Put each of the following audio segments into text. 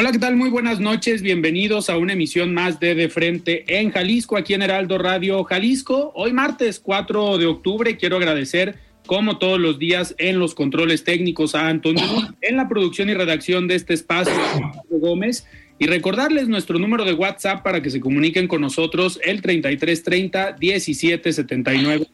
Hola, ¿qué tal? Muy buenas noches. Bienvenidos a una emisión más de De Frente en Jalisco, aquí en Heraldo Radio Jalisco. Hoy martes 4 de octubre quiero agradecer, como todos los días, en los controles técnicos a Antonio, en la producción y redacción de este espacio, Gómez. Y recordarles nuestro número de WhatsApp para que se comuniquen con nosotros, el 3330 1779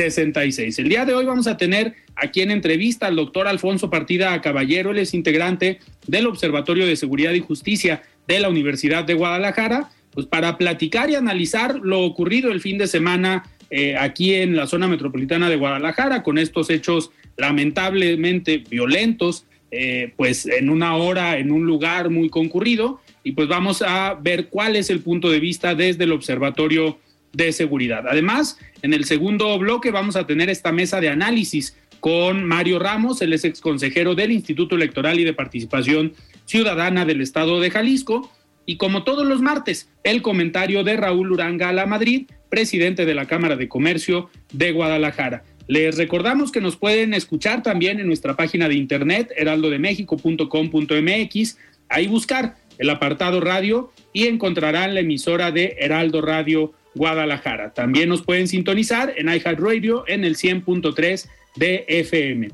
66. El día de hoy vamos a tener aquí en entrevista al doctor Alfonso Partida Caballero, él es integrante del Observatorio de Seguridad y Justicia de la Universidad de Guadalajara, pues para platicar y analizar lo ocurrido el fin de semana eh, aquí en la zona metropolitana de Guadalajara con estos hechos lamentablemente violentos, eh, pues en una hora, en un lugar muy concurrido, y pues vamos a ver cuál es el punto de vista desde el Observatorio de seguridad. Además, en el segundo bloque vamos a tener esta mesa de análisis con Mario Ramos, el ex consejero del Instituto Electoral y de Participación Ciudadana del Estado de Jalisco. Y como todos los martes, el comentario de Raúl Uranga a la Madrid, presidente de la Cámara de Comercio de Guadalajara. Les recordamos que nos pueden escuchar también en nuestra página de internet, heraldodemexico.com.mx, ahí buscar el apartado radio y encontrarán la emisora de Heraldo Radio Guadalajara. También nos pueden sintonizar en iHeartRadio en el 100.3 de FM.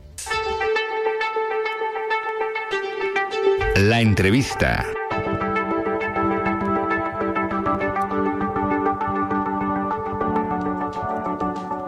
La entrevista.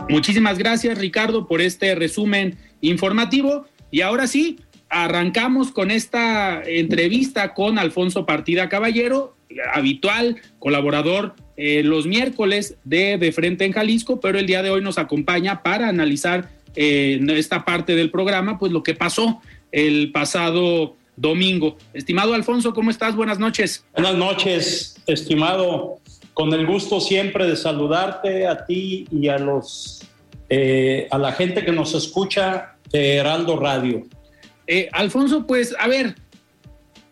Muchísimas gracias Ricardo por este resumen informativo y ahora sí, arrancamos con esta entrevista con Alfonso Partida Caballero, habitual colaborador eh, los miércoles de De Frente en Jalisco, pero el día de hoy nos acompaña para analizar eh, esta parte del programa, pues lo que pasó el pasado domingo. Estimado Alfonso, ¿cómo estás? Buenas noches. Buenas noches, estimado. Con el gusto siempre de saludarte a ti y a los eh, a la gente que nos escucha de Heraldo Radio. Alfonso, pues a ver,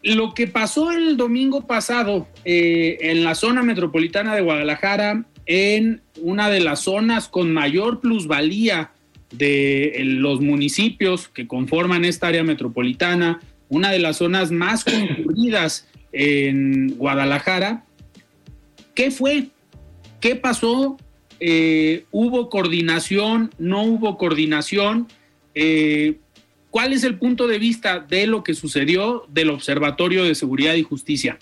lo que pasó el domingo pasado eh, en la zona metropolitana de Guadalajara, en una de las zonas con mayor plusvalía de los municipios que conforman esta área metropolitana, una de las zonas más concurridas en Guadalajara. ¿Qué fue? ¿Qué pasó? Eh, ¿Hubo coordinación? ¿No hubo coordinación? Eh, ¿Cuál es el punto de vista de lo que sucedió del Observatorio de Seguridad y Justicia?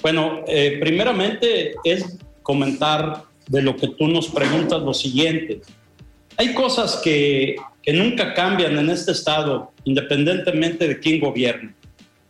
Bueno, eh, primeramente es comentar de lo que tú nos preguntas lo siguiente. Hay cosas que, que nunca cambian en este estado, independientemente de quién gobierne,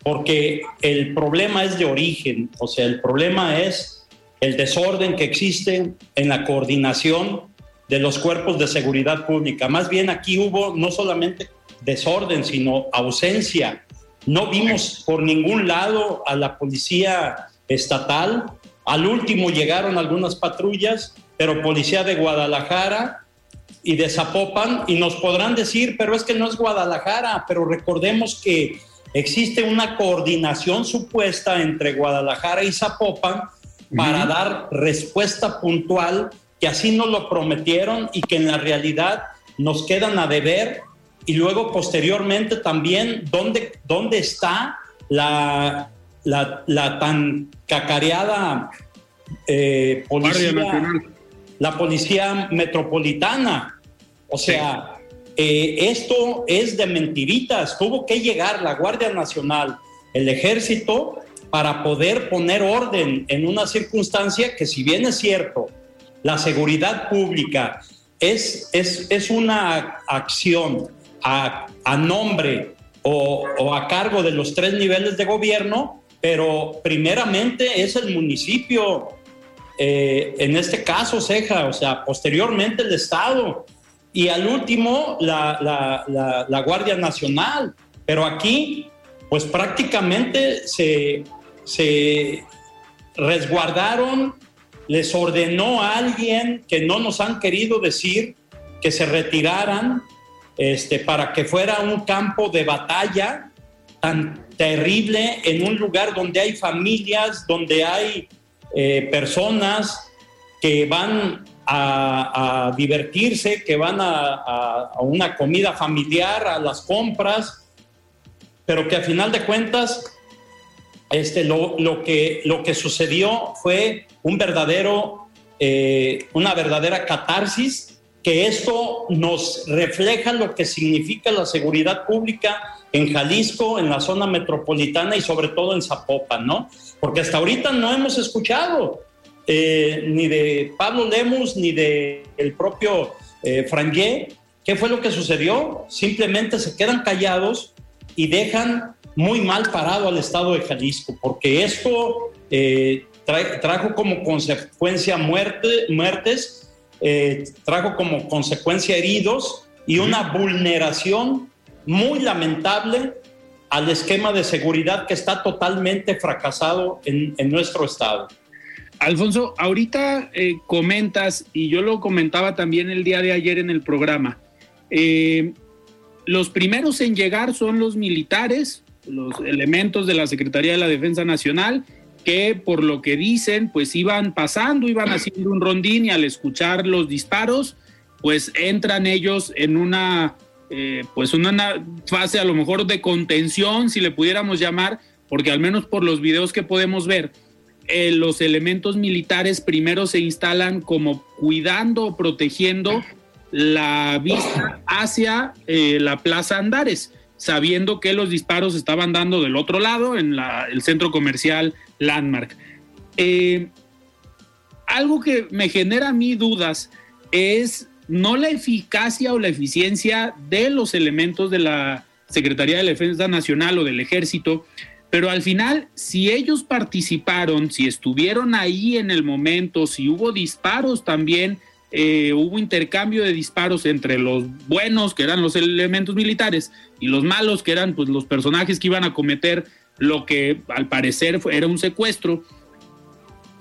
porque el problema es de origen, o sea, el problema es el desorden que existe en la coordinación de los cuerpos de seguridad pública. Más bien aquí hubo no solamente desorden, sino ausencia. No vimos por ningún lado a la policía estatal. Al último llegaron algunas patrullas, pero policía de Guadalajara y de Zapopan, y nos podrán decir, pero es que no es Guadalajara, pero recordemos que existe una coordinación supuesta entre Guadalajara y Zapopan para dar respuesta puntual, que así nos lo prometieron y que en la realidad nos quedan a deber y luego posteriormente también dónde, dónde está la, la, tan cacareada eh, policía, la policía metropolitana. O sea, eh, esto es de mentiritas. Tuvo que llegar la Guardia Nacional, el ejército, para poder poner orden en una circunstancia que si bien es cierto, la seguridad pública es, es, es una acción a, nombre o, o, a cargo de los tres niveles de gobierno, pero primeramente es el municipio, eh, en este caso Ceja, o sea, posteriormente el Estado y al último la, la, la, la Guardia Nacional. Pero aquí, pues prácticamente se, se resguardaron, les ordenó a alguien que no nos han querido decir que se retiraran este, para que fuera un campo de batalla tan terrible en un lugar donde hay familias, donde hay eh, personas que van a, divertirse, que van a, una comida familiar, a las compras, pero que a final de cuentas este, lo, lo, que, lo que sucedió fue un verdadero, eh, una verdadera catarsis, que esto nos refleja lo que significa la seguridad pública en Jalisco, en la zona metropolitana y sobre todo en Zapopan, ¿no? Porque hasta ahorita no hemos escuchado eh, ni de Pablo Lemus ni de el propio eh, Frangé qué fue lo que sucedió. Simplemente se quedan callados y dejan muy mal parado al estado de Jalisco, porque esto eh, tra trajo como consecuencia muerte, muertes, eh, trajo como consecuencia heridos y una vulneración muy lamentable al esquema de seguridad que está totalmente fracasado en, en nuestro estado. Alfonso, ahorita eh, comentas, y yo lo comentaba también el día de ayer en el programa, eh, los primeros en llegar son los militares, los elementos de la Secretaría de la Defensa Nacional, que por lo que dicen, pues iban pasando, iban haciendo un rondín y al escuchar los disparos, pues entran ellos en una, eh, pues una fase a lo mejor de contención, si le pudiéramos llamar, porque al menos por los videos que podemos ver, eh, los elementos militares primero se instalan como cuidando, protegiendo la vista hacia eh, la Plaza Andares sabiendo que los disparos estaban dando del otro lado, en el centro comercial Landmark. Eh, algo que me genera a mí dudas es no la eficacia o la eficiencia de los elementos de la Secretaría de Defensa Nacional o del Ejército, pero al final, si ellos participaron, si estuvieron ahí en el momento, si hubo disparos también, eh, hubo intercambio de disparos entre los buenos, que eran los elementos militares, y los malos, que eran pues, los personajes que iban a cometer lo que al parecer era un secuestro.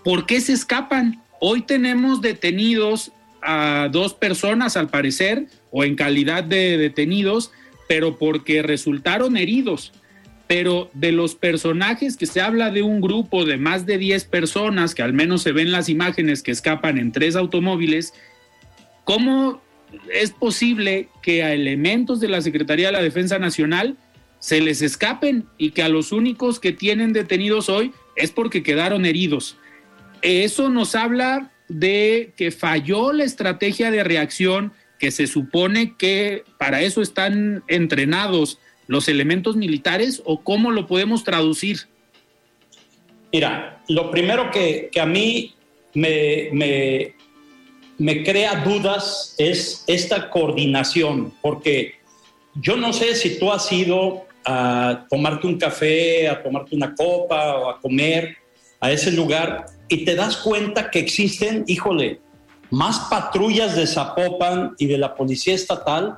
¿Por qué se escapan? Hoy tenemos detenidos a dos personas, al parecer, o en calidad de detenidos, pero porque resultaron heridos. Pero de los personajes que se habla de un grupo de más de 10 personas, que al menos se ven las imágenes que escapan en tres automóviles, ¿cómo es posible que a elementos de la Secretaría de la Defensa Nacional se les escapen y que a los únicos que tienen detenidos hoy es porque quedaron heridos? Eso nos habla de que falló la estrategia de reacción que se supone que para eso están entrenados los elementos militares o cómo lo podemos traducir? Mira, lo primero que, que a mí me, me, me, crea dudas es esta coordinación, porque yo no sé si tú has ido a tomarte un café, a tomarte una copa o a comer a ese lugar y te das cuenta que existen, híjole, más patrullas de Zapopan y de la Policía Estatal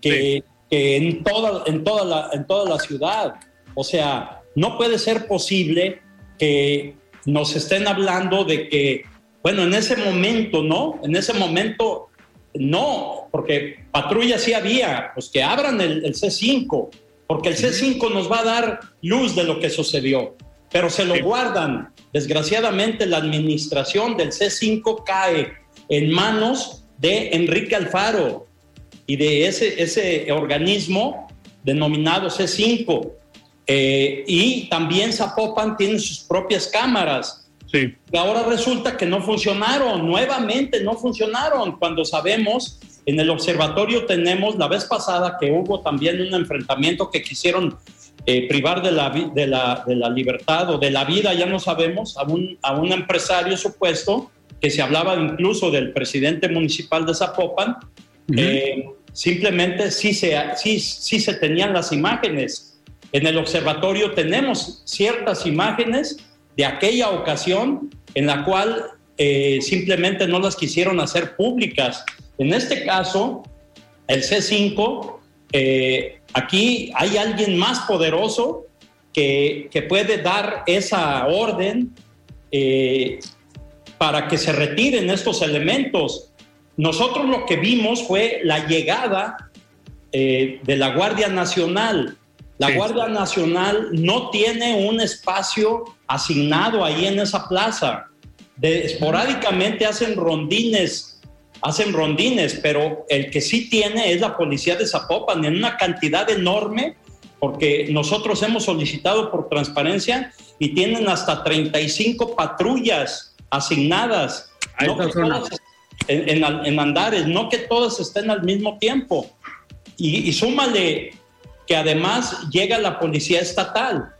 que, sí en toda, en, toda la, en toda la ciudad. O sea, no puede ser posible que nos estén hablando de que, bueno, en ese momento, ¿no? En ese momento, no, porque patrulla sí había, pues que abran el, el C5, porque el C5 nos va a dar luz de lo que sucedió, pero se lo guardan. Desgraciadamente, la administración del C5 cae en manos de Enrique Alfaro, y de ese, ese organismo denominado C5. Eh, y también Zapopan tiene sus propias cámaras. Sí. Y ahora resulta que no funcionaron, nuevamente no funcionaron, cuando sabemos En el observatorio tenemos, la vez pasada que hubo también un enfrentamiento que quisieron eh, privar de la, de, la, de la, libertad o de la vida, ya no sabemos, a un, a un empresario supuesto, que se hablaba incluso del presidente municipal de Zapopan, eh, simplemente sí se, se tenían las imágenes. En el observatorio tenemos ciertas imágenes de aquella ocasión en la cual eh, simplemente no las quisieron hacer públicas. En este caso, el C5, eh, aquí hay alguien más poderoso que, que puede dar esa orden para que se retiren estos elementos. Nosotros lo que vimos fue la llegada de la Guardia Nacional. La Guardia Nacional no tiene un espacio asignado ahí en esa plaza. De, esporádicamente hacen rondines, hacen rondines, pero el que sí tiene es la policía de Zapopan en una cantidad enorme, porque nosotros hemos solicitado por transparencia y tienen hasta 35 patrullas asignadas en, en, Andares, no que todas estén al mismo tiempo. Y, y súmale que además llega la policía estatal.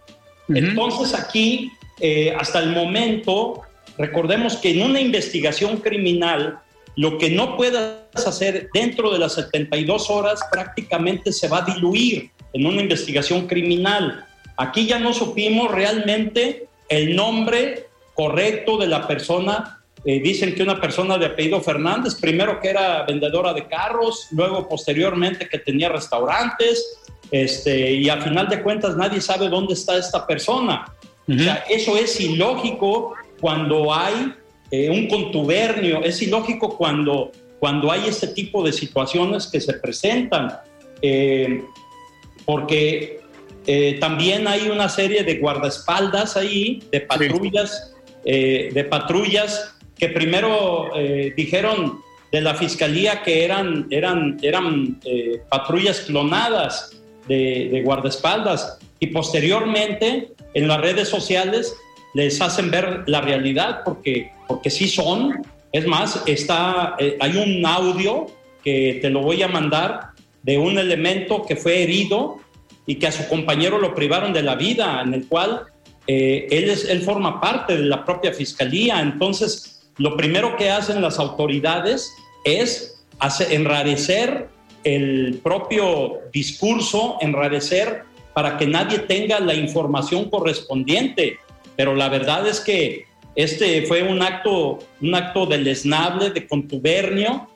Entonces aquí eh, hasta el momento, recordemos que en una investigación criminal, lo que no puedas hacer dentro de las 72 horas prácticamente se va a diluir en una investigación criminal. Aquí ya no supimos realmente el nombre correcto de la persona. Eh, dicen que una persona de apellido Fernández, primero que era vendedora de carros, luego posteriormente que tenía restaurantes, este, y a final de cuentas nadie sabe dónde está esta persona. Eso es ilógico cuando hay eh, un contubernio, es ilógico cuando, cuando hay este tipo de situaciones que se presentan, eh, porque eh, también hay una serie de guardaespaldas ahí, de patrullas, de patrullas que primero dijeron de la fiscalía que eran, eran, eran patrullas clonadas de, de guardaespaldas y posteriormente en las redes sociales les hacen ver la realidad porque, porque sí son. Es más, está, eh, hay un audio que te lo voy a mandar de un elemento que fue herido y que a su compañero lo privaron de la vida, en el cual eh, él, es, él forma parte de la propia fiscalía. Entonces, lo primero que hacen las autoridades es enrarecer el propio discurso, enrarecer para que nadie tenga la información correspondiente. Pero la verdad es que este fue un acto, un acto deleznable, de contubernio,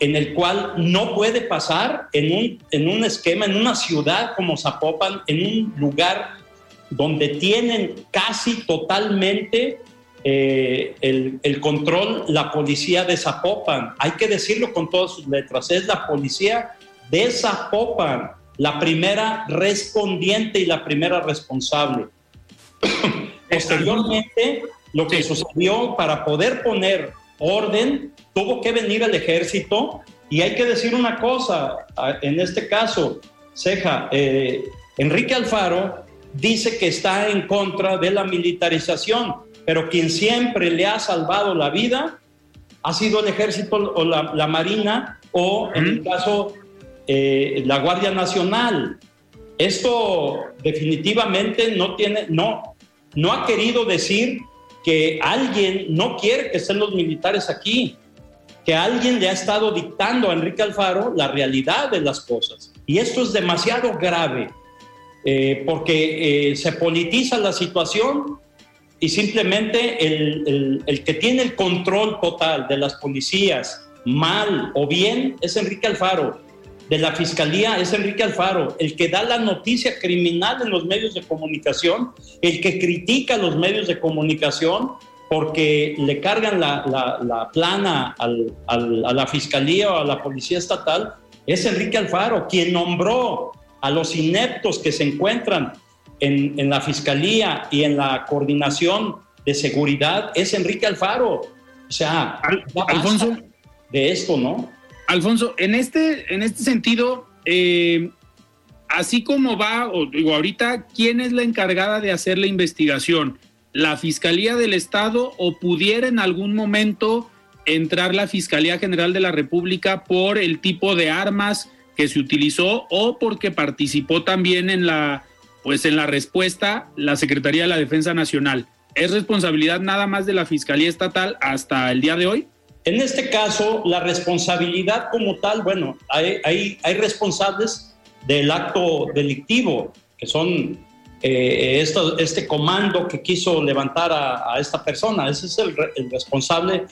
en el cual no puede pasar en un, en un esquema, en una ciudad como Zapopan, en un lugar donde tienen casi totalmente eh, el, el, control la policía de Zapopan. Hay que decirlo con todas sus letras, es la policía de Zapopan la primera respondiente y la primera responsable. Posteriormente, lo que sucedió para poder poner orden, tuvo que venir el ejército y hay que decir una cosa, en este caso, Ceja, eh, Enrique Alfaro dice que está en contra de la militarización, pero quien siempre le ha salvado la vida ha sido el ejército o la, marina o en el caso eh, la Guardia Nacional. Esto definitivamente no tiene, no, no ha querido decir que alguien no quiere que estén los militares aquí, que alguien le ha estado dictando a Enrique Alfaro la realidad de las cosas. Y esto es demasiado grave, eh, porque eh, se politiza la situación y simplemente el, el, que tiene el control total de las policías, mal o bien, es Enrique Alfaro. De la Fiscalía es Enrique Alfaro, el que da la noticia criminal en los medios de comunicación, el que critica los medios de comunicación porque le cargan la, plana a la Fiscalía o a la Policía Estatal, es Enrique Alfaro, quien nombró a los ineptos que se encuentran en, la Fiscalía y en la coordinación de seguridad, es Enrique Alfaro. O sea, Alfonso, de esto, ¿no? Alfonso, en este, en este sentido, eh, así como va, o digo, ahorita, ¿quién es la encargada de hacer la investigación? ¿La Fiscalía del Estado o pudiera en algún momento entrar la Fiscalía General de la República por el tipo de armas que se utilizó o porque participó también en la pues en la respuesta la Secretaría de la Defensa Nacional. ¿Es responsabilidad nada más de la Fiscalía Estatal hasta el día de hoy? En este caso, la responsabilidad como tal, bueno, hay, hay, responsables del acto delictivo, que son eh, este comando que quiso levantar a, esta persona. Ese es el, el responsable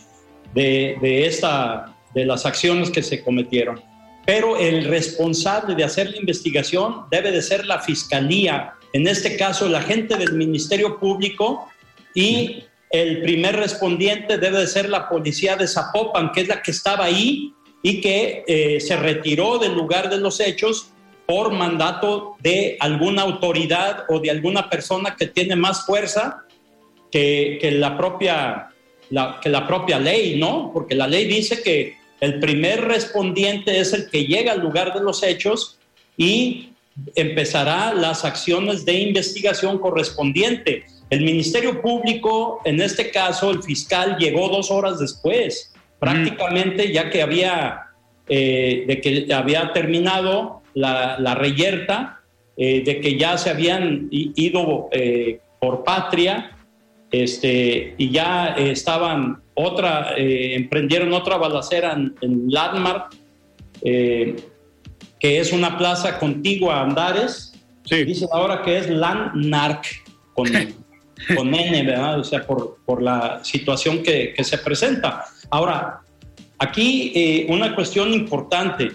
de, esta, de las acciones que se cometieron. Pero el responsable de hacer la investigación debe de ser la fiscalía, en este caso el agente del Ministerio Público y el primer respondiente debe de ser la policía de Zapopan, que es la que estaba ahí y que eh, se retiró del lugar de los hechos por mandato de alguna autoridad o de alguna persona que tiene más fuerza que, la, propia, que la propia ley, ¿no? Porque la ley dice que el primer respondiente es el que llega al lugar de los hechos y empezará las acciones de investigación correspondiente. El Ministerio Público, en este caso, el fiscal llegó dos horas después, prácticamente ya que había, eh, de que había terminado la, reyerta, eh, de que ya se habían ido eh, por patria, este, y ya estaban otra, emprendieron otra balacera en, Landmark, que es una plaza contigua a Andares. Sí. Dice ahora que es Landmark, con con N, ¿verdad? O sea, por, por la situación que, que, se presenta. Ahora, aquí eh, una cuestión importante,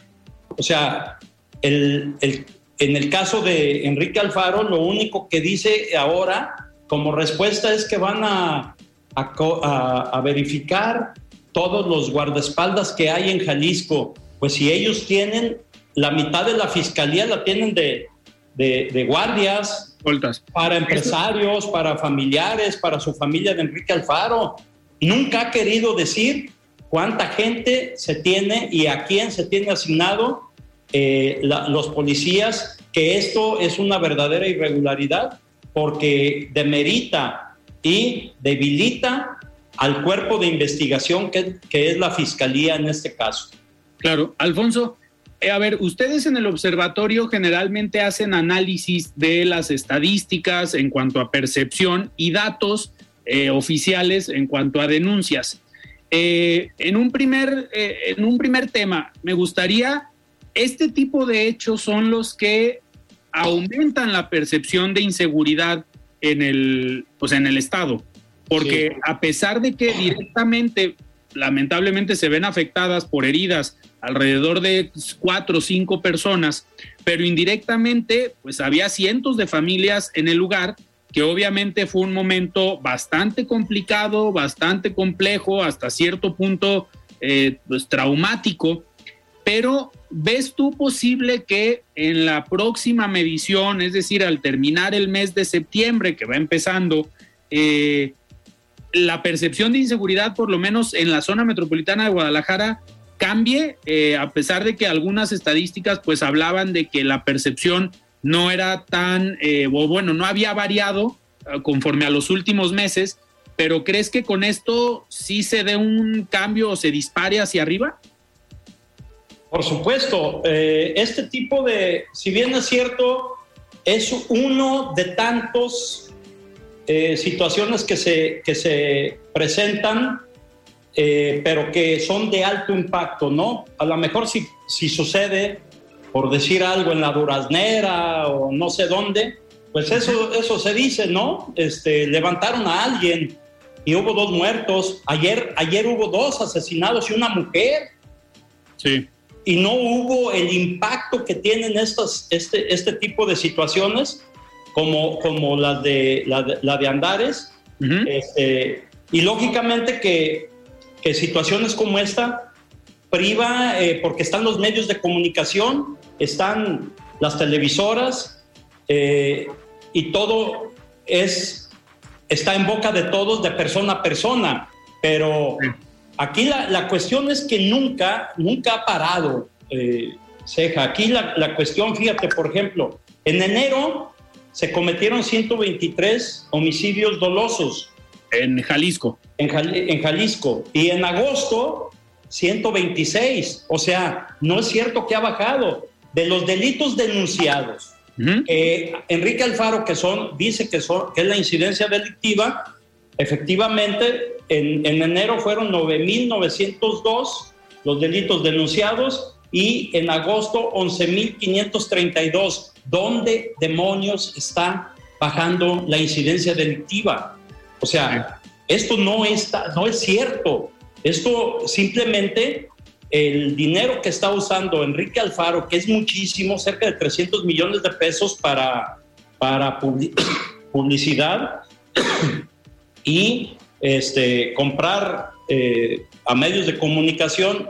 o sea, el, el, en el caso de Enrique Alfaro, lo único que dice ahora como respuesta es que van a, a, a verificar todos los guardaespaldas que hay en Jalisco. Pues si ellos tienen, la mitad de la fiscalía la tienen de, de, de guardias, para empresarios, para familiares, para su familia de Enrique Alfaro. Nunca ha querido decir cuánta gente se tiene y a quién se tiene asignado eh, los policías, que esto es una verdadera irregularidad porque demerita y debilita al cuerpo de investigación que, que es la fiscalía en este caso. Claro, Alfonso, eh, a ver, ustedes en el observatorio generalmente hacen análisis de las estadísticas en cuanto a percepción y datos eh, oficiales en cuanto a denuncias. Eh, en, un primer, en un primer tema, me gustaría, este tipo de hechos son los que aumentan la percepción de inseguridad en el, pues en el Estado, porque a pesar de que directamente, lamentablemente, se ven afectadas por heridas alrededor de cuatro o cinco personas, pero indirectamente, pues había cientos de familias en el lugar, que obviamente fue un momento bastante complicado, bastante complejo, hasta cierto punto, eh, pues traumático, pero ¿ves tú posible que en la próxima medición, es decir, al terminar el mes de septiembre, que va empezando, eh, la percepción de inseguridad, por lo menos en la zona metropolitana de Guadalajara, cambie, eh, a pesar de que algunas estadísticas pues hablaban de que la percepción no era tan, eh, o bueno, no había variado conforme a los últimos meses, pero ¿crees que con esto sí se dé un cambio o se dispare hacia arriba? Por supuesto, este tipo de, si bien es cierto, es uno de tantos situaciones que se, que se presentan eh, pero que son de alto impacto, ¿no? A lo mejor si, si sucede, por decir algo, en la Duraznera o no sé dónde, pues eso, eso se dice, ¿no? Este, levantaron a alguien y hubo dos muertos. Ayer, ayer hubo dos asesinados y una mujer. Sí. Y no hubo el impacto que tienen estos, este, este tipo de situaciones como, como las de, la, de, Andares. Este, y lógicamente que que situaciones como esta priva, eh, porque están los medios de comunicación, están las televisoras eh, y todo es, está en boca de todos de persona a persona, pero aquí la, la cuestión es que nunca, nunca ha parado, eh, Ceja. Aquí la, la cuestión, fíjate, por ejemplo, en enero se cometieron 123 homicidios dolosos En Jalisco. En, en Jalisco. Y en agosto, 126. O sea, no es cierto que ha bajado. De los delitos denunciados, Enrique Alfaro, que son, dice que, son, que es la incidencia delictiva, efectivamente, en, en enero fueron 9.902 los delitos denunciados y en agosto 11.532. ¿Dónde demonios está bajando la incidencia delictiva? O sea, esto no, está, no es cierto. Esto simplemente el dinero que está usando Enrique Alfaro, que es muchísimo, cerca de 300 millones de pesos para, para publicidad y este, comprar eh, a medios de comunicación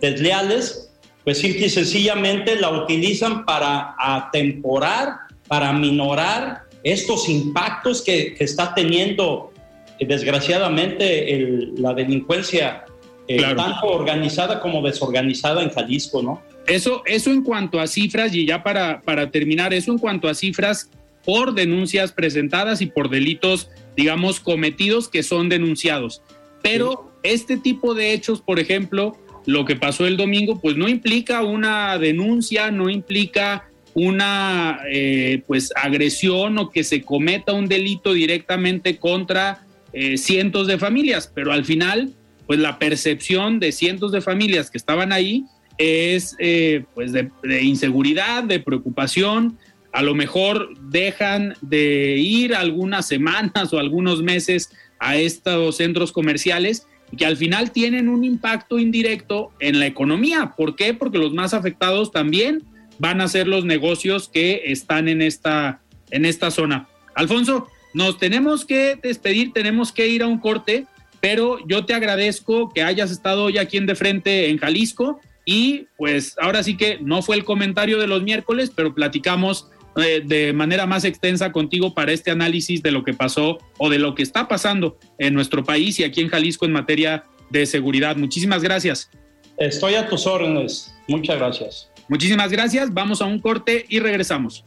desleales, pues simple y sencillamente la utilizan para atemporar, para minorar estos impactos que, está teniendo eh, desgraciadamente la delincuencia eh, tanto organizada como desorganizada en Jalisco, ¿no? Eso, eso en cuanto a cifras, y ya para, para terminar, eso en cuanto a cifras por denuncias presentadas y por delitos, digamos, cometidos que son denunciados. Pero este tipo de hechos, por ejemplo, lo que pasó el domingo, pues no implica una denuncia, no implica una eh, pues agresión o que se cometa un delito directamente contra eh, cientos de familias, pero al final, pues la percepción de cientos de familias que estaban ahí es eh, pues de, de, inseguridad, de preocupación, a lo mejor dejan de ir algunas semanas o algunos meses a estos centros comerciales y que al final tienen un impacto indirecto en la economía. ¿Por qué? Porque los más afectados también van a ser los negocios que están en esta, en esta zona. Alfonso, nos tenemos que despedir, tenemos que ir a un corte, pero yo te agradezco que hayas estado hoy aquí en De Frente en Jalisco y pues ahora sí que no fue el comentario de los miércoles, pero platicamos eh, de manera más extensa contigo para este análisis de lo que pasó o de lo que está pasando en nuestro país y aquí en Jalisco en materia de seguridad. Muchísimas gracias. Estoy a tus órdenes. Muchas gracias. Muchísimas gracias. Vamos a un corte y regresamos.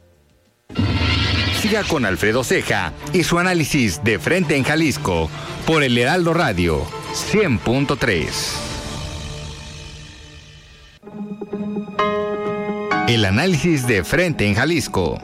Siga con Alfredo Ceja y su análisis de frente en Jalisco por el Heraldo Radio 100.3. El análisis de frente en Jalisco.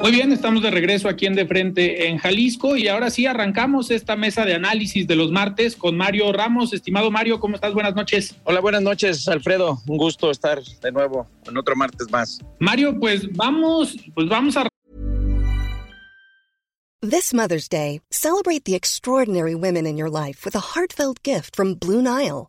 Muy bien, estamos de regreso aquí en De Frente en Jalisco y ahora sí arrancamos esta mesa de análisis de los martes con Mario Ramos. Estimado Mario, ¿cómo estás? Buenas noches. Hola, buenas noches, Alfredo. Un gusto estar de nuevo en otro martes más. Mario, pues vamos, pues vamos a This Mother's Day, celebrate the extraordinary women in your life with a heartfelt gift from Blue Nile.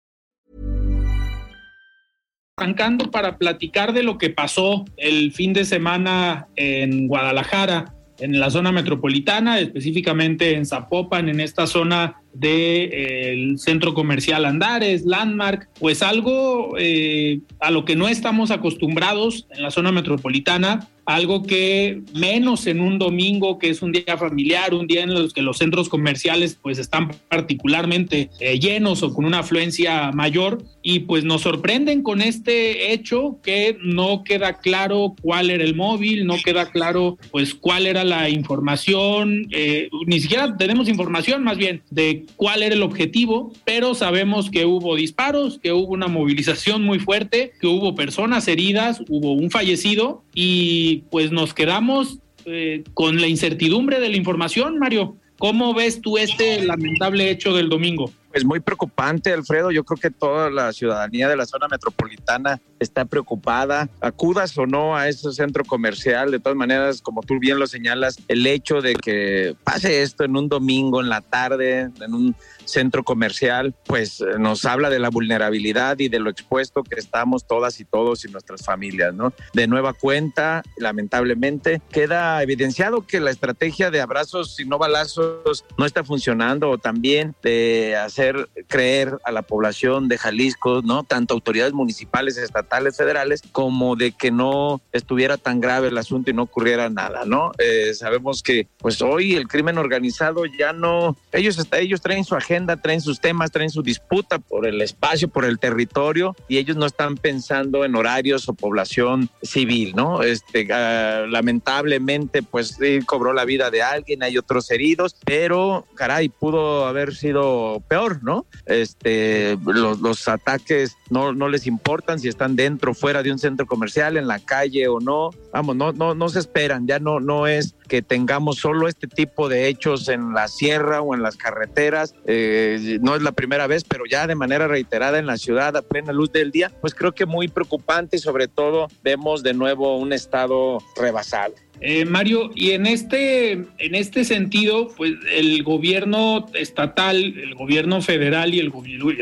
Arrancando para platicar de lo que pasó el fin de semana en Guadalajara, en la zona metropolitana, específicamente en Zapopan, en esta zona del centro comercial Andares, Landmark, pues algo eh, a lo que no estamos acostumbrados en la zona metropolitana, algo que menos en un domingo, que es un día familiar, un día en los que los centros comerciales pues están particularmente eh, llenos o con una afluencia mayor. Y pues nos sorprenden con este hecho que no queda claro cuál era el móvil, no queda claro pues cuál era la información, eh, ni siquiera tenemos información más bien de cuál era el objetivo, pero sabemos que hubo disparos, que hubo una movilización muy fuerte, que hubo personas heridas, hubo un fallecido y pues nos quedamos eh, con la incertidumbre de la información, Mario. ¿Cómo ves tú este lamentable hecho del domingo? Pues muy preocupante, Alfredo. Yo creo que toda la ciudadanía de la zona metropolitana está preocupada. Acudas o no a ese centro comercial, de todas maneras, como tú bien lo señalas, el hecho de que pase esto en un domingo, en la tarde, en un centro comercial, pues eh, nos habla de la vulnerabilidad y de lo expuesto que estamos todas y todos y nuestras familias, ¿no? De nueva cuenta, lamentablemente, queda evidenciado que la estrategia de abrazos y no balazos no está funcionando o también de hacer creer a la población de Jalisco, ¿no? Tanto autoridades municipales, estatales, federales, como de que no estuviera tan grave el asunto y no ocurriera nada, ¿no? Eh, sabemos que pues hoy el crimen organizado ya no, ellos, ellos traen su agenda traen sus temas, traen su disputa por el espacio, por el territorio y ellos no están pensando en horarios o población civil, ¿no? Este, ah, lamentablemente, pues sí, cobró la vida de alguien, hay otros heridos, pero caray, pudo haber sido peor, ¿no? Este, los, los ataques no, no les importan si están dentro, fuera de un centro comercial, en la calle o no. Vamos, no, no, no se esperan, ya no, no es que tengamos solo este tipo de hechos en la sierra o en las carreteras. Eh, no es la primera vez, pero ya de manera reiterada en la ciudad a plena luz del día, pues creo que muy preocupante y sobre todo vemos de nuevo un estado rebasado. Eh, Mario, y en este, en este sentido, pues el gobierno estatal, el gobierno federal y, el,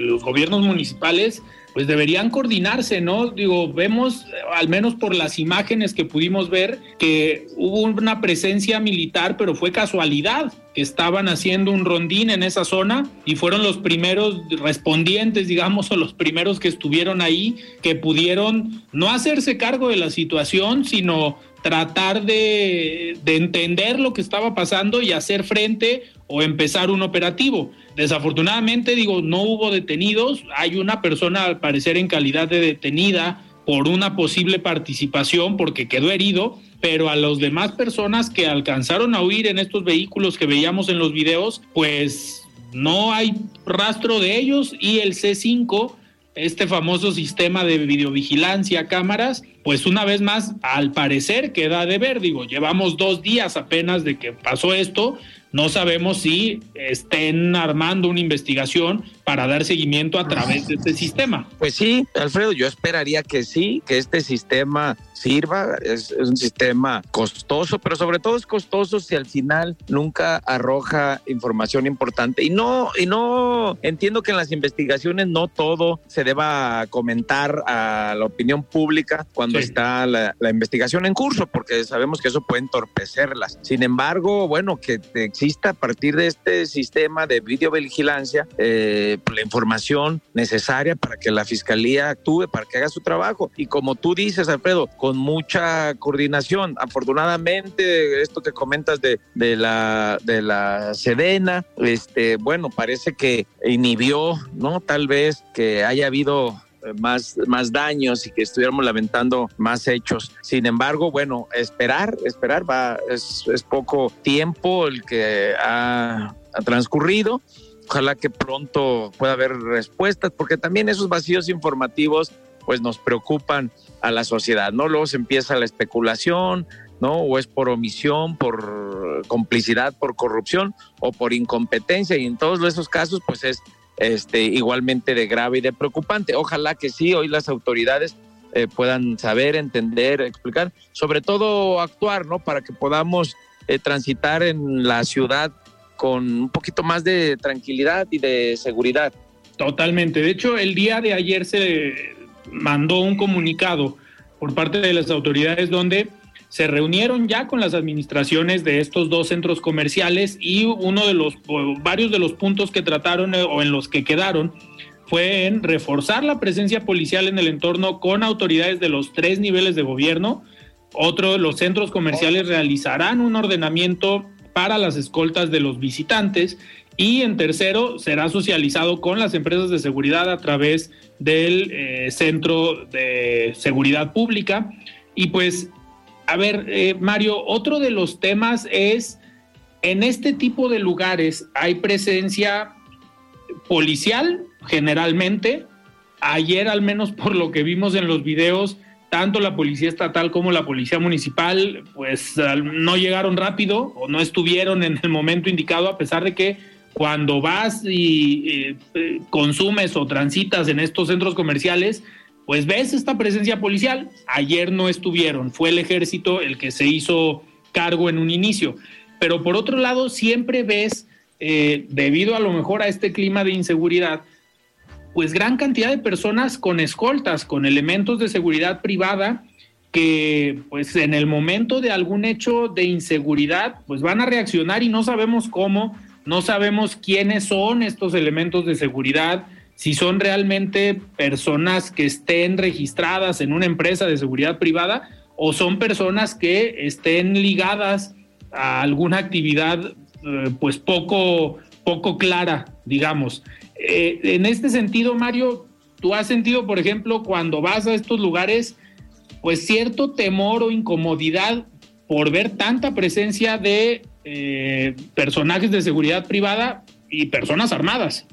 los gobiernos municipales pues deberían coordinarse, ¿no? Digo, vemos, al menos por las imágenes que pudimos ver, que hubo una presencia militar, pero fue casualidad que estaban haciendo un rondín en esa zona y fueron los primeros respondientes, digamos, o los primeros que estuvieron ahí, que pudieron no hacerse cargo de la situación, sino tratar de, de entender lo que estaba pasando y hacer frente o empezar un operativo. Desafortunadamente, digo, no hubo detenidos. Hay una persona, al parecer, en calidad de detenida por una posible participación porque quedó herido, pero a las demás personas que alcanzaron a huir en estos vehículos que veíamos en los videos, pues no hay rastro de ellos y el C5 este famoso sistema de videovigilancia, cámaras, pues una vez más, al parecer queda de ver, digo, llevamos dos días apenas de que pasó esto, no sabemos si estén armando una investigación para dar seguimiento a través de este sistema. Pues sí, Alfredo, yo esperaría que sí, que este sistema sirva. Es, un sistema costoso, pero sobre todo es costoso si al final nunca arroja información importante. Y no, y no entiendo que en las investigaciones no todo se deba comentar a la opinión pública cuando está la, la, investigación en curso, porque sabemos que eso puede entorpecerlas. Sin embargo, bueno, que exista a partir de este sistema de videovigilancia, eh, la información necesaria para que la fiscalía actúe, para que haga su trabajo. Y como tú dices, Alfredo, con mucha coordinación. Afortunadamente, esto que comentas de, de la, de la Sedena, este, bueno, parece que inhibió, ¿no? Tal vez que haya habido eh, más, más daños y que estuviéramos lamentando más hechos. Sin embargo, bueno, esperar, esperar, va, es, es poco tiempo el que ha, ha transcurrido Ojalá que pronto pueda haber respuestas, porque también esos vacíos informativos pues nos preocupan a la sociedad, ¿no? Luego se empieza la especulación, ¿no? O es por omisión, por complicidad, por corrupción o por incompetencia y en todos esos casos pues es este, igualmente de grave y de preocupante. Ojalá que sí, hoy las autoridades eh, puedan saber, entender, explicar, sobre todo actuar, ¿no? Para que podamos eh, transitar en la ciudad con un poquito más de tranquilidad y de seguridad. Totalmente. De hecho, el día de ayer se mandó un comunicado por parte de las autoridades donde se reunieron ya con las administraciones de estos dos centros comerciales y uno de los varios de los puntos que trataron eh, o en los que quedaron fue en reforzar la presencia policial en el entorno con autoridades de los tres niveles de gobierno. Otro, los centros comerciales realizarán un ordenamiento para las escoltas de los visitantes y en tercero será socializado con las empresas de seguridad a través del eh, Centro de Seguridad Pública. Y pues, a ver, eh, Mario, otro de los temas es, en este tipo de lugares hay presencia policial generalmente. Ayer, al menos por lo que vimos en los videos, tanto la policía estatal como la policía municipal, pues no llegaron rápido o no estuvieron en el momento indicado, a pesar de que cuando vas y eh, consumes o transitas en estos centros comerciales, pues ves esta presencia policial. Ayer no estuvieron, fue el ejército el que se hizo cargo en un inicio. Pero por otro lado, siempre ves, eh, debido a lo mejor a este clima de inseguridad, pues gran cantidad de personas con escoltas, con elementos de seguridad privada que pues en el momento de algún hecho de inseguridad pues van a reaccionar y no sabemos cómo, no sabemos quiénes son estos elementos de seguridad, si son realmente personas que estén registradas en una empresa de seguridad privada o son personas que estén ligadas a alguna actividad eh, pues poco poco clara, digamos. Eh, en este sentido, Mario, tú has sentido, por ejemplo, cuando vas a estos lugares, pues cierto temor o incomodidad por ver tanta presencia de eh, personajes de seguridad privada y personas armadas.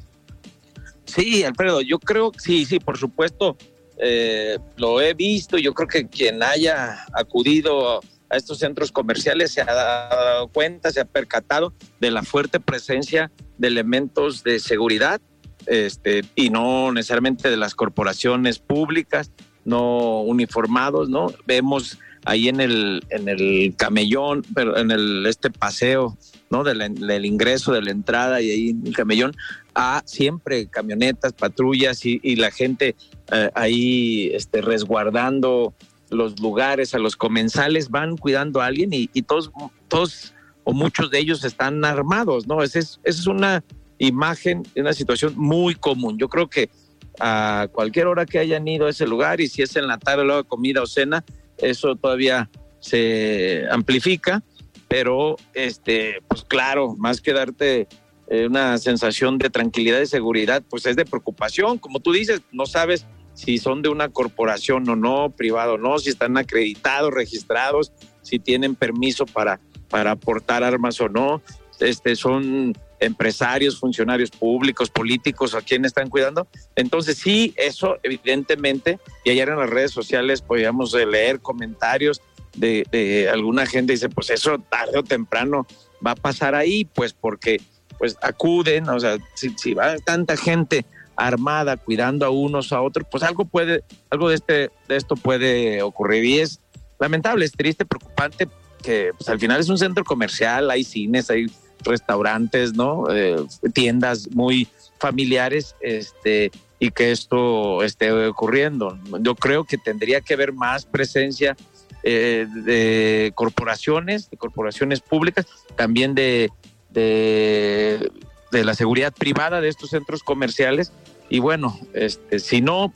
Sí, Alfredo, yo creo sí, sí, por supuesto, eh, lo he visto. Yo creo que quien haya acudido a estos centros comerciales se ha dado cuenta, se ha percatado de la fuerte presencia de elementos de seguridad este, y no necesariamente de las corporaciones públicas, no uniformados, ¿no? Vemos ahí en el, en el camellón, pero en el, este paseo, ¿no? Del, ingreso, de la entrada y ahí en el camellón, a siempre camionetas, patrullas y, la gente eh, ahí este, resguardando los lugares, a los comensales, van cuidando a alguien y, todos, todos o muchos de ellos están armados, ¿no? Esa es, es una imagen de una situación muy común. Yo creo que a cualquier hora que hayan ido a ese lugar y si es en la tarde, luego comida o cena, eso todavía se amplifica, pero este, pues claro, más que darte eh, una sensación de tranquilidad y seguridad, pues es de preocupación, como tú dices, no sabes si son de una corporación o no, privado o no, si están acreditados, registrados, si tienen permiso para, para aportar armas o no, este, son empresarios, funcionarios públicos, políticos, a quienes están cuidando. Entonces sí, eso evidentemente, y ayer en las redes sociales podíamos leer comentarios de, alguna gente, dice, pues eso tarde o temprano va a pasar ahí, pues porque pues acuden, o sea, si, si va tanta gente armada cuidando a unos a otros, pues algo puede, algo de este, de esto puede ocurrir y es lamentable, es triste, preocupante que pues, al final es un centro comercial, hay cines, hay restaurantes, ¿no? Eh, tiendas muy familiares, este, y que esto esté ocurriendo. Yo creo que tendría que haber más presencia eh, de corporaciones, de corporaciones públicas, también de, de, la seguridad privada de estos centros comerciales. Y bueno, este, si no,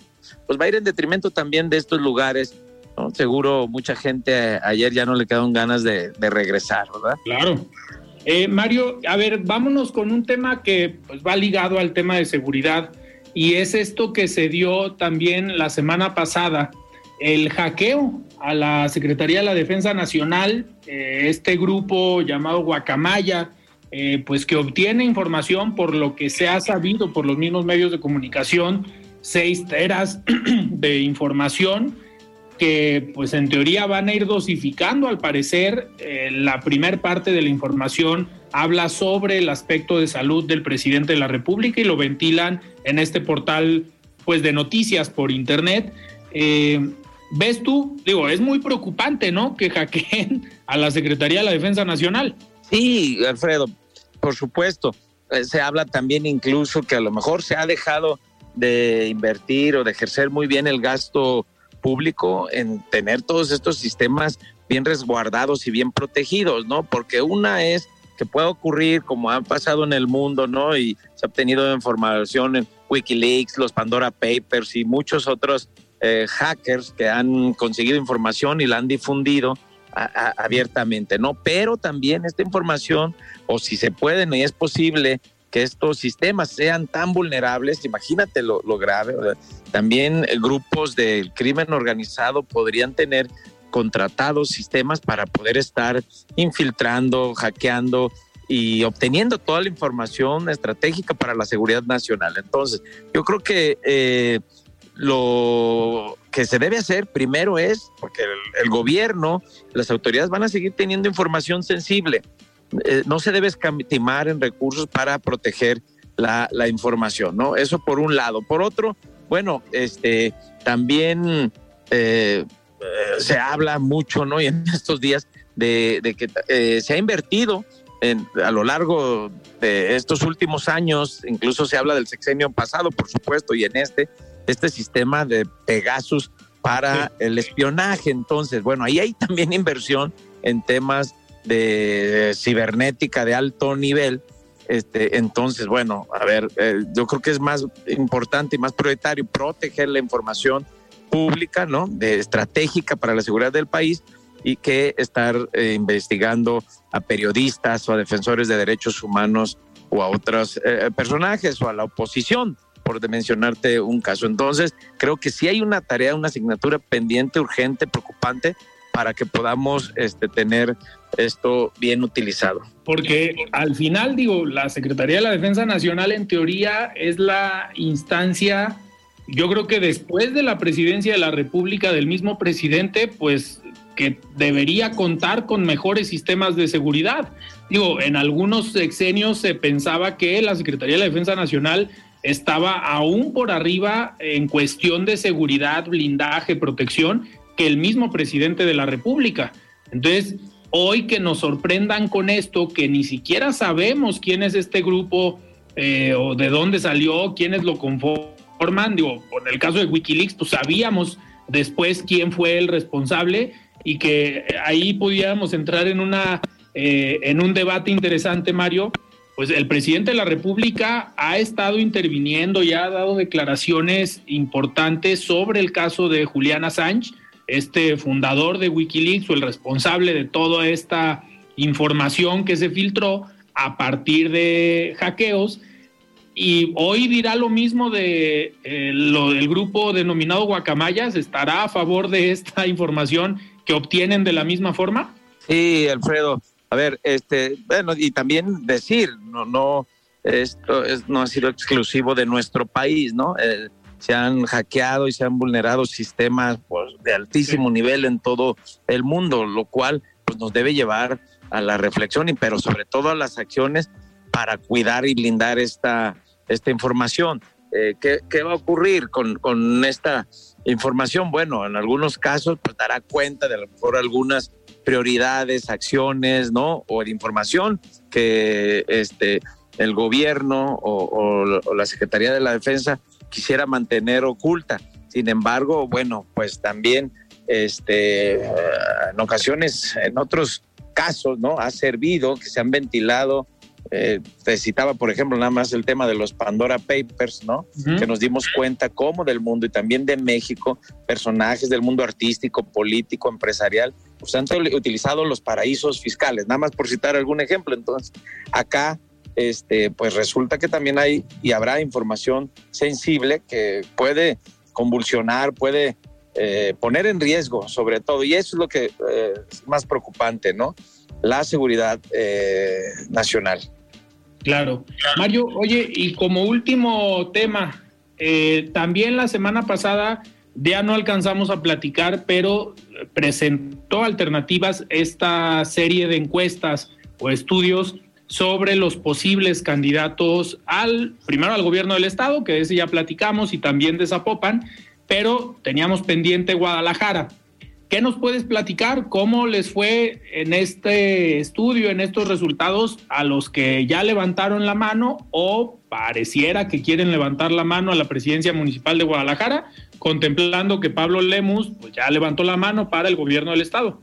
pues va a ir en detrimento también de estos lugares. Seguro mucha gente ayer ya no le quedaron ganas de, de regresar, ¿verdad? Claro. Eh, Mario, a ver, vámonos con un tema que pues, va ligado al tema de seguridad y es esto que se dio también la semana pasada, el hackeo a la Secretaría de la Defensa Nacional, eh, este grupo llamado Guacamaya, eh, pues que obtiene información por lo que se ha sabido por los mismos medios de comunicación, seis teras de información que pues en teoría van a ir dosificando al parecer. Eh, la primer parte de la información habla sobre el aspecto de salud del presidente de la República y lo ventilan en este portal pues de noticias por internet. Eh, ¿Ves tú? Digo, es muy preocupante, ¿no? Que hackeen a la Secretaría de la Defensa Nacional. Sí, Alfredo, por supuesto. Eh, se habla también incluso que a lo mejor se ha dejado de invertir o de ejercer muy bien el gasto público en tener todos estos sistemas bien resguardados y bien protegidos, ¿no? Porque una es que puede ocurrir como ha pasado en el mundo, ¿no? Y se ha obtenido información en Wikileaks, los Pandora Papers y muchos otros eh, hackers que han conseguido información y la han difundido abiertamente, ¿no? Pero también esta información, o si se puede y es posible, que estos sistemas sean tan vulnerables, imagínate lo, grave. También grupos del crimen organizado podrían tener contratados sistemas para poder estar infiltrando, hackeando y obteniendo toda la información estratégica para la seguridad nacional. Entonces, yo creo que eh, lo que se debe hacer primero es, porque el, gobierno, las autoridades van a seguir teniendo información sensible, eh, no se debe escatimar en recursos para proteger la, información, ¿no? Eso por un lado. Por otro, bueno, este, también eh, se habla mucho, ¿no? Y en estos días de, de que se ha invertido en, a lo largo de estos últimos años, incluso se habla del sexenio pasado, por supuesto, y en este, este sistema de Pegasus para el espionaje. Entonces, bueno, ahí hay también inversión en temas de cibernética de alto nivel. Este, entonces, bueno, a ver, eh, yo creo que es más importante y más prioritario proteger la información pública, ¿no? De estratégica para la seguridad del país y que estar eh, investigando a periodistas o a defensores de derechos humanos o a otros eh, personajes o a la oposición, por mencionarte un caso. Entonces, creo que sí hay una tarea, una asignatura pendiente, urgente, preocupante, para que podamos este, tener esto bien utilizado. Porque al final, digo, la Secretaría de la Defensa Nacional en teoría es la instancia, yo creo que después de la presidencia de la República del mismo presidente, pues que debería contar con mejores sistemas de seguridad. Digo, en algunos sexenios se pensaba que la Secretaría de la Defensa Nacional estaba aún por arriba en cuestión de seguridad, blindaje, protección, que el mismo presidente de la República. Entonces, hoy que nos sorprendan con esto, que ni siquiera sabemos quién es este grupo eh, o de dónde salió, quiénes lo conforman, digo, en el caso de Wikileaks, pues sabíamos después quién fue el responsable y que ahí pudiéramos entrar en, una, eh, en un debate interesante, Mario, pues el presidente de la República ha estado interviniendo y ha dado declaraciones importantes sobre el caso de Juliana Assange, este fundador de Wikileaks o el responsable de toda esta información que se filtró a partir de hackeos. Y hoy dirá lo mismo de eh, lo del grupo denominado Guacamayas, estará a favor de esta información que obtienen de la misma forma? Sí, Alfredo. A ver, este, bueno, y también decir, no, no, esto es, no ha sido exclusivo de nuestro país, ¿no? Se han hackeado y se han vulnerado sistemas pues, de altísimo nivel en todo el mundo, lo cual pues, nos debe llevar a la reflexión, y, pero sobre todo a las acciones para cuidar y blindar esta, esta información. Eh, ¿qué, ¿qué, va a ocurrir con, con esta información, bueno, en algunos casos pues dará cuenta de a lo mejor algunas prioridades, acciones, ¿no? O de información que este, el gobierno o, la Secretaría de la Defensa quisiera mantener oculta. Sin embargo, bueno, pues también este, en ocasiones, en otros casos, ¿no? Ha servido que se han ventilado eh, te citaba, por ejemplo, nada más el tema de los Pandora Papers, ¿no? Que nos dimos cuenta cómo del mundo y también de México, personajes del mundo artístico, político, empresarial, pues han utilizado los paraísos fiscales, nada más por citar algún ejemplo. Entonces, acá, este, pues resulta que también hay y habrá información sensible que puede convulsionar, puede eh, poner en riesgo, sobre todo, y eso es lo que eh, es más preocupante, ¿no? La seguridad eh, nacional. Claro. Mario, oye, y como último tema, también la semana pasada ya no alcanzamos a platicar, pero presentó alternativas esta serie de encuestas o estudios sobre los posibles candidatos al, primero al gobierno del estado, que de ese ya platicamos, y también de Zapopan, pero teníamos pendiente Guadalajara. ¿Qué nos puedes platicar? ¿Cómo les fue en este estudio, en estos resultados, a los que ya levantaron la mano o pareciera que quieren levantar la mano a la presidencia municipal de Guadalajara, contemplando que Pablo Lemus pues, ya levantó la mano para el gobierno del estado?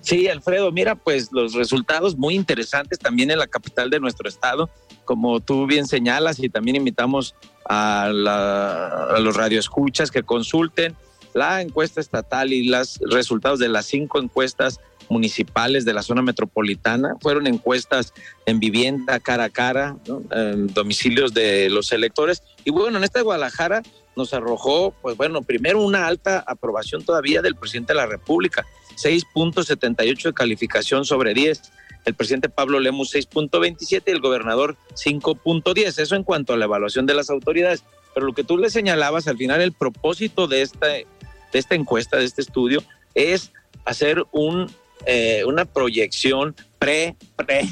Sí, Alfredo, mira, pues los resultados muy interesantes también en la capital de nuestro estado, como tú bien señalas, y también invitamos a, los radioescuchas que consulten la encuesta estatal y los resultados de las cinco encuestas municipales de la zona metropolitana. Fueron encuestas en vivienda cara a cara, en domicilios de los electores. Y bueno, en esta de Guadalajara nos arrojó, pues bueno, primero una alta aprobación todavía del presidente de la República, 6.78 de calificación sobre 10. El presidente Pablo Lemus 6.27 y el gobernador 5.10. Eso en cuanto a la evaluación de las autoridades. Pero lo que tú le señalabas al final, el propósito de esta de esta encuesta, de este estudio, es hacer un eh, una proyección pre,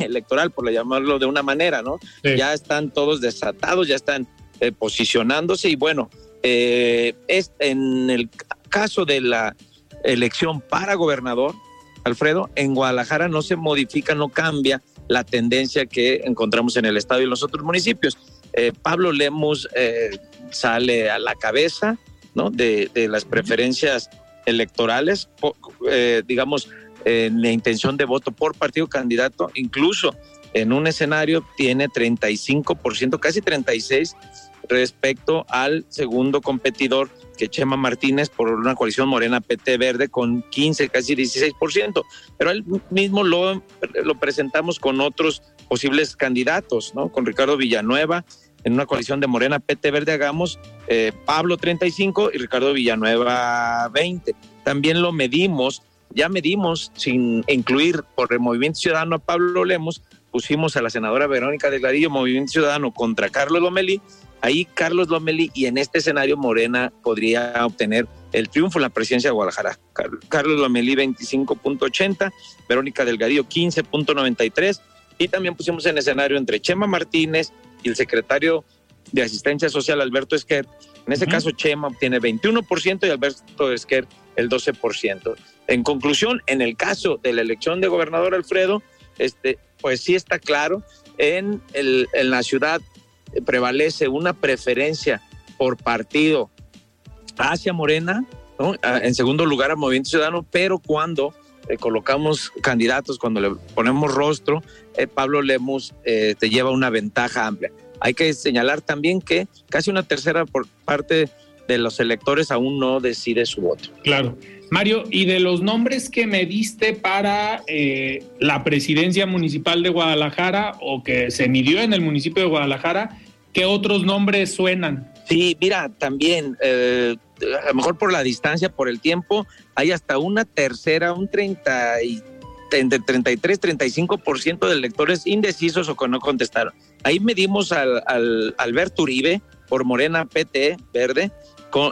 electoral por llamarlo de una manera, ¿no? Ya están todos desatados, ya están eh, posicionándose y bueno, eh, es en el caso de la elección para gobernador, Alfredo, en Guadalajara no se modifica, no cambia la tendencia que encontramos en el estado y en los otros municipios. Pablo Lemos sale a la cabeza ¿no? de, de las preferencias electorales, digamos, en la intención de voto por partido candidato, incluso en un escenario tiene 35%, casi 36% respecto al segundo competidor que Chema Martínez por una coalición morena PT Verde con 15, casi 16%. Pero él mismo lo, lo presentamos con otros posibles candidatos, ¿no? Con Ricardo Villanueva en una coalición de Morena PT Verde Hagamos, eh, Pablo 35 y Ricardo Villanueva 20. También lo medimos ya medimos, sin incluir por el Movimiento Ciudadano a Pablo Lemos, pusimos a la senadora Verónica Delgadillo, Movimiento Ciudadano contra Carlos Lomelí. Ahí Carlos Lomelí y en este escenario Morena podría obtener el triunfo en la presidencia de Guadalajara. Carlos Lomelí 25.80, Verónica Delgadillo 15.93 y también pusimos en escenario entre Chema Martínez y el secretario de Asistencia Social Alberto Esquer. En este caso Chema obtiene 21% y Alberto Esquer el 12%. En conclusión, en el caso de la elección de gobernador Alfredo, este, pues sí está claro, en, el, en la ciudad prevalece una preferencia por partido hacia Morena, ah, en segundo lugar a Movimiento Ciudadano, pero cuando eh, colocamos candidatos, cuando le ponemos rostro, eh, Pablo Lemus eh, te lleva una ventaja amplia. Hay que señalar también que casi una tercera por parte de los electores aún no decide su voto. Claro. Mario, y de los nombres que me diste para eh, la presidencia municipal de Guadalajara o que se midió en el municipio de Guadalajara, ¿qué otros nombres suenan? Sí, mira, también, eh, a lo mejor por la distancia, por el tiempo, hay hasta una tercera, un 30 y, entre 33, 35% de electores indecisos o que no contestaron. Ahí medimos al, al Alberto Uribe por Morena PT Verde,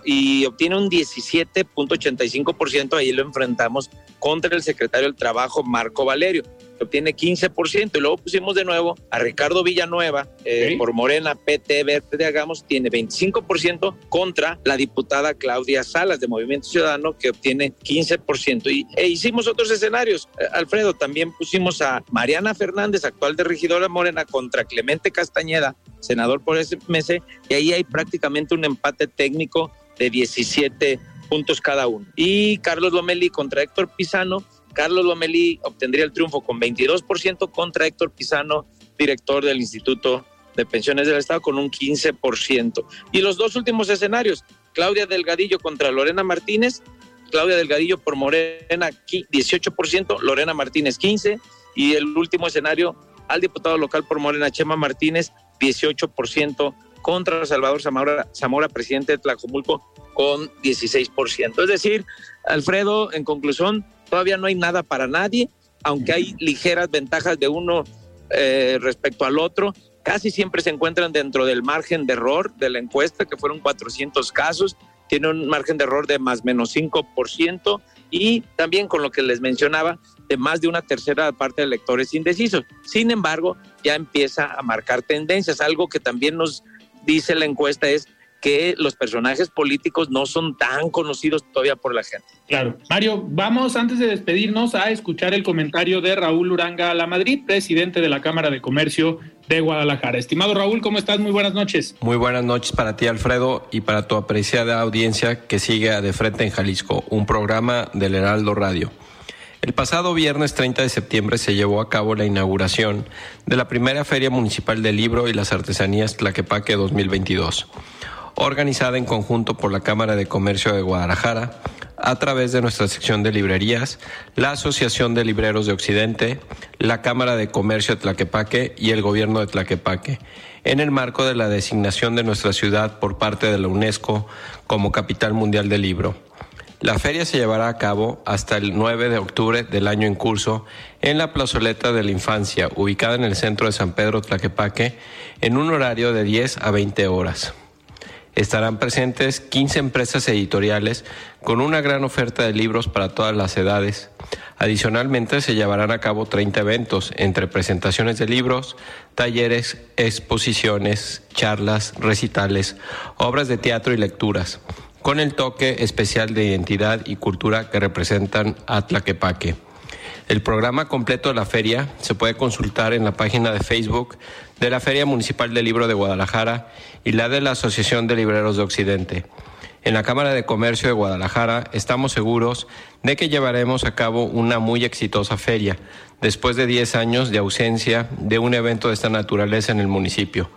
y obtiene un 17.85%, ahí lo enfrentamos contra el secretario del Trabajo, Marco Valerio, que obtiene 15%, y luego pusimos de nuevo a Ricardo Villanueva eh, por Morena, PT, Verde, Hagamos, tiene 25% contra la diputada Claudia Salas de Movimiento Ciudadano, que obtiene 15%. Y e hicimos otros escenarios. Eh, Alfredo, también pusimos a Mariana Fernández, actual de regidora Morena, contra Clemente Castañeda, senador por mes y ahí hay prácticamente un empate técnico de 17 puntos cada uno. Y Carlos Lomelí contra Héctor Pisano. Carlos Lomelí obtendría el triunfo con 22% contra Héctor Pisano, director del Instituto de Pensiones del Estado, con un 15%. Y los dos últimos escenarios, Claudia Delgadillo contra Lorena Martínez. Claudia Delgadillo por Morena 18%, Lorena Martínez 15%. Y el último escenario, al diputado local por Morena, Chema Martínez, 18% contra Salvador Zamora, Zamora, presidente de Tlajomulco, con 16%. Es decir, Alfredo, en conclusión, todavía no hay nada para nadie, aunque hay ligeras ventajas de uno eh, respecto al otro, casi siempre se encuentran dentro del margen de error de la encuesta, que fueron 400 casos, tiene un margen de error de más menos 5%, y también con lo que les mencionaba, de más de una tercera parte de electores indecisos. Sin embargo, ya empieza a marcar tendencias. Algo que también nos dice la encuesta es que los personajes políticos no son tan conocidos todavía por la gente. Claro. Mario, vamos antes de despedirnos a escuchar el comentario de Raúl Uranga La Madrid, presidente de la Cámara de Comercio de Guadalajara. Estimado Raúl, ¿cómo estás? Muy buenas noches. Muy buenas noches para ti, Alfredo, y para tu apreciada audiencia que sigue De Frente en Jalisco, un programa del Heraldo Radio. El pasado viernes 30 de septiembre se llevó a cabo la inauguración de la primera Feria Municipal del Libro y las Artesanías Tlaquepaque 2022, organizada en conjunto por la Cámara de Comercio de Guadalajara, a través de nuestra sección de librerías, la Asociación de Libreros de Occidente, la Cámara de Comercio de Tlaquepaque y el Gobierno de Tlaquepaque, en el marco de la designación de nuestra ciudad por parte de la UNESCO como Capital Mundial del Libro. La feria se llevará a cabo hasta el 9 de octubre del año en curso en la plazoleta de la infancia, ubicada en el centro de San Pedro Tlaquepaque, en un horario de 10 a 20 horas. Estarán presentes 15 empresas editoriales con una gran oferta de libros para todas las edades. Adicionalmente, se llevarán a cabo 30 eventos entre presentaciones de libros, talleres, exposiciones, charlas, recitales, obras de teatro y lecturas, con el toque especial de identidad y cultura que representan a Tlaquepaque. El programa completo de la feria se puede consultar en la página de Facebook de la Feria Municipal del Libro de Guadalajara y la de la Asociación de Libreros de Occidente. En la Cámara de Comercio de Guadalajara estamos seguros de que llevaremos a cabo una muy exitosa feria, después de 10 años de ausencia de un evento de esta naturaleza en el municipio.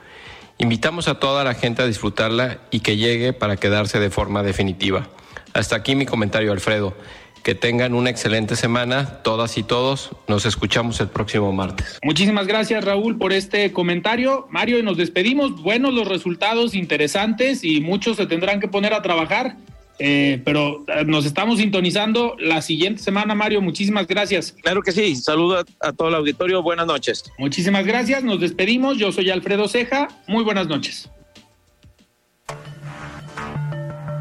Invitamos a toda la gente a disfrutarla y que llegue para quedarse de forma definitiva. Hasta aquí mi comentario, Alfredo. Que tengan una excelente semana, todas y todos. Nos escuchamos el próximo martes. Muchísimas gracias, Raúl, por este comentario. Mario, y nos despedimos. Buenos los resultados, interesantes y muchos se tendrán que poner a trabajar. Eh, pero eh, nos estamos sintonizando la siguiente semana, Mario. Muchísimas gracias. Claro que sí. Saludo a, todo el auditorio. Buenas noches. Muchísimas gracias. Nos despedimos. Yo soy Alfredo Ceja. Muy buenas noches.